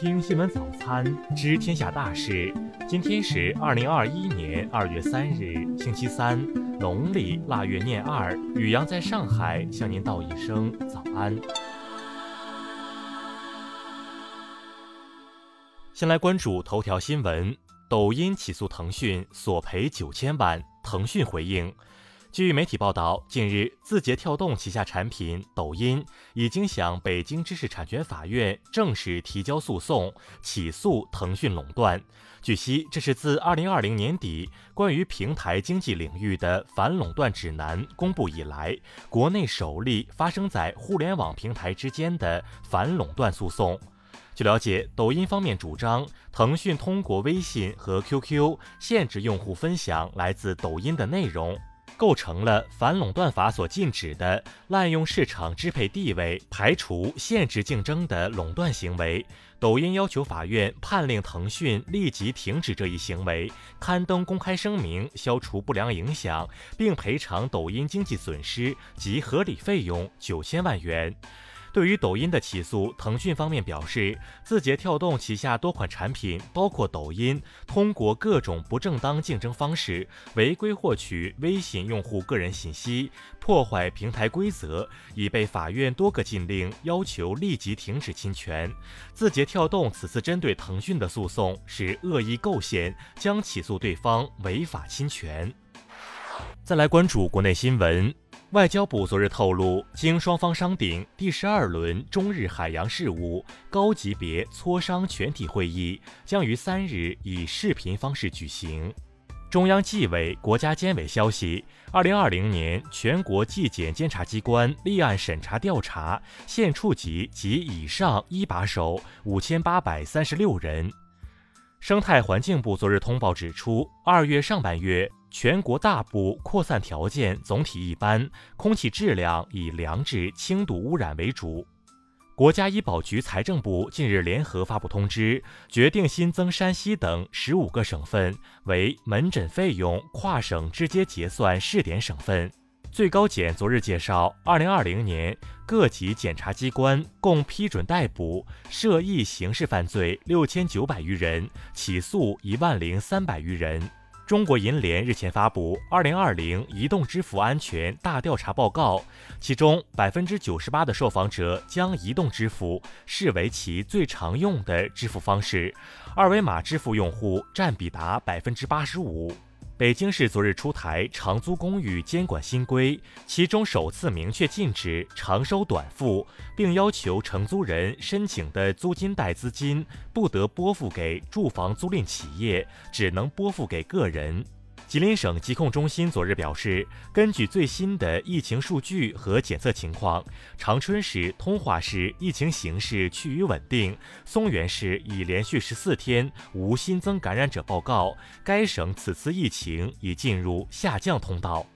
听新闻早餐，知天下大事。今天是二零二一年二月三日，星期三，农历腊月廿二。雨阳在上海向您道一声早安。先来关注头条新闻：抖音起诉腾讯，索赔九千万。腾讯回应。据媒体报道，近日，字节跳动旗下产品抖音已经向北京知识产权法院正式提交诉讼，起诉腾讯垄断。据悉，这是自2020年底关于平台经济领域的反垄断指南公布以来，国内首例发生在互联网平台之间的反垄断诉讼。据了解，抖音方面主张，腾讯通过微信和 QQ 限制用户分享来自抖音的内容。构成了反垄断法所禁止的滥用市场支配地位、排除、限制竞争的垄断行为。抖音要求法院判令腾讯立即停止这一行为，刊登公开声明，消除不良影响，并赔偿抖音经济损失及合理费用九千万元。对于抖音的起诉，腾讯方面表示，字节跳动旗下多款产品，包括抖音，通过各种不正当竞争方式，违规获取微信用户个人信息，破坏平台规则，已被法院多个禁令要求立即停止侵权。字节跳动此次针对腾讯的诉讼是恶意构陷，将起诉对方违法侵权。再来关注国内新闻。外交部昨日透露，经双方商定，第十二轮中日海洋事务高级别磋商全体会议将于三日以视频方式举行。中央纪委国家监委消息，二零二零年全国纪检监察机关立案审查调查县处级及以上一把手五千八百三十六人。生态环境部昨日通报指出，二月上半月。全国大部扩散条件总体一般，空气质量以良至轻度污染为主。国家医保局、财政部近日联合发布通知，决定新增山西等十五个省份为门诊费用跨省直接结算试点省份。最高检昨日介绍，二零二零年各级检察机关共批准逮捕涉疫刑事犯罪六千九百余人，起诉一万零三百余人。中国银联日前发布《二零二零移动支付安全大调查报告》，其中百分之九十八的受访者将移动支付视为其最常用的支付方式，二维码支付用户占比达百分之八十五。北京市昨日出台长租公寓监管新规，其中首次明确禁止长收短付，并要求承租人申请的租金贷资金不得拨付给住房租赁企业，只能拨付给个人。吉林省疾控中心昨日表示，根据最新的疫情数据和检测情况，长春市、通化市疫情形势趋于稳定，松原市已连续十四天无新增感染者报告，该省此次疫情已进入下降通道。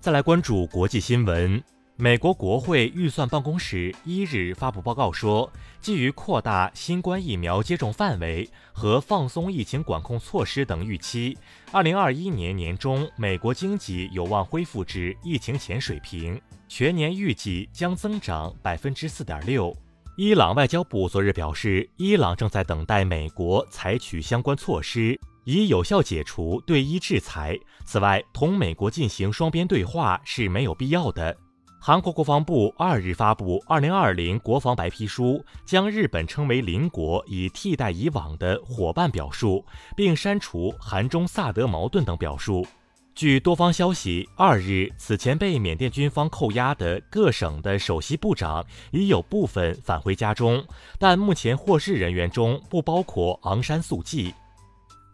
再来关注国际新闻。美国国会预算办公室一日发布报告说，基于扩大新冠疫苗接种范围和放松疫情管控措施等预期，二零二一年年中美国经济有望恢复至疫情前水平，全年预计将增长百分之四点六。伊朗外交部昨日表示，伊朗正在等待美国采取相关措施，以有效解除对伊制裁。此外，同美国进行双边对话是没有必要的。韩国国防部二日发布《二零二零国防白皮书》，将日本称为邻国，以替代以往的伙伴表述，并删除韩中萨德矛盾等表述。据多方消息，二日此前被缅甸军方扣押的各省的首席部长已有部分返回家中，但目前获释人员中不包括昂山素季。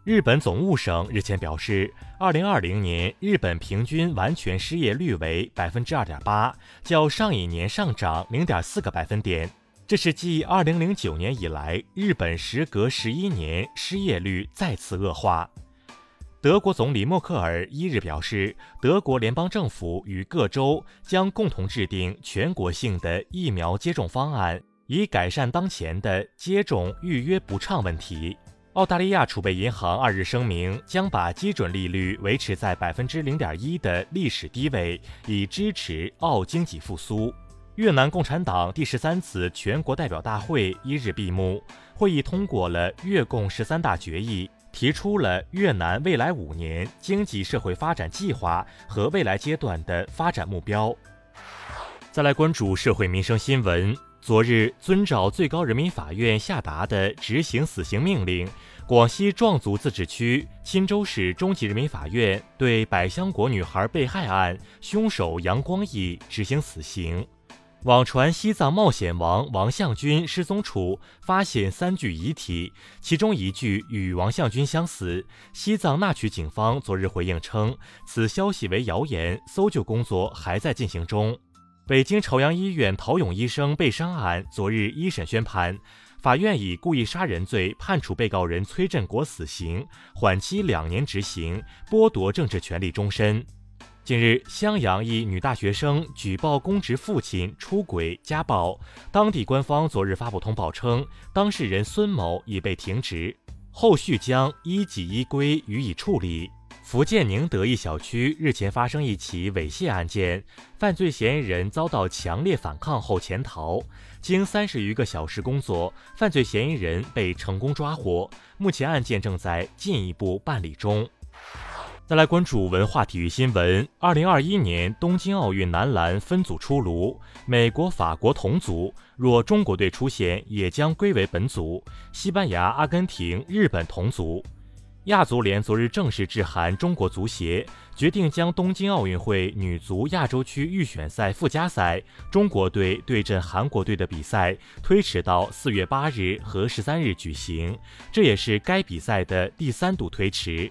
日本总务省日前表示，二零二零年日本平均完全失业率为百分之二点八，较上一年上涨零点四个百分点。这是继二零零九年以来，日本时隔十一年失业率再次恶化。德国总理默克尔一日表示，德国联邦政府与各州将共同制定全国性的疫苗接种方案，以改善当前的接种预约不畅问题。澳大利亚储备银行二日声明，将把基准利率维持在百分之零点一的历史低位，以支持澳经济复苏。越南共产党第十三次全国代表大会一日闭幕，会议通过了越共十三大决议，提出了越南未来五年经济社会发展计划和未来阶段的发展目标。再来关注社会民生新闻。昨日，遵照最高人民法院下达的执行死刑命令，广西壮族自治区钦州市中级人民法院对百香果女孩被害案凶手杨光义执行死刑。网传西藏冒险王王向军失踪处发现三具遗体，其中一具与王向军相似。西藏那曲警方昨日回应称，此消息为谣言，搜救工作还在进行中。北京朝阳医院陶勇医生被伤案昨日一审宣判，法院以故意杀人罪判处被告人崔振国死刑，缓期两年执行，剥夺政治权利终身。近日，襄阳一女大学生举报公职父亲出轨家暴，当地官方昨日发布通报称，当事人孙某已被停职，后续将依纪依规予以处理。福建宁德一小区日前发生一起猥亵案件，犯罪嫌疑人遭到强烈反抗后潜逃，经三十余个小时工作，犯罪嫌疑人被成功抓获。目前案件正在进一步办理中。再来关注文化体育新闻：二零二一年东京奥运男篮分组出炉，美国、法国同组，若中国队出现，也将归为本组；西班牙、阿根廷、日本同组。亚足联昨日正式致函中国足协，决定将东京奥运会女足亚洲区预选赛附加赛中国队对阵韩国队的比赛推迟到四月八日和十三日举行，这也是该比赛的第三度推迟。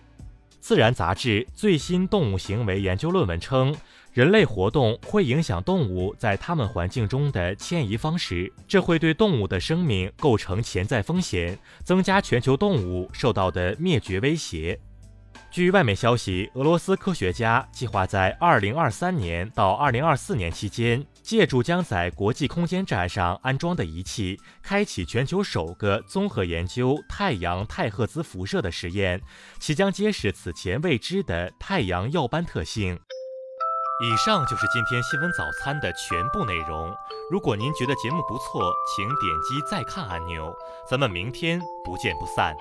自然杂志最新动物行为研究论文称。人类活动会影响动物在它们环境中的迁移方式，这会对动物的生命构成潜在风险，增加全球动物受到的灭绝威胁。据外媒消息，俄罗斯科学家计划在2023年到2024年期间，借助将在国际空间站上安装的仪器，开启全球首个综合研究太阳太赫兹辐射的实验，其将揭示此前未知的太阳耀斑特性。以上就是今天新闻早餐的全部内容。如果您觉得节目不错，请点击再看按钮。咱们明天不见不散。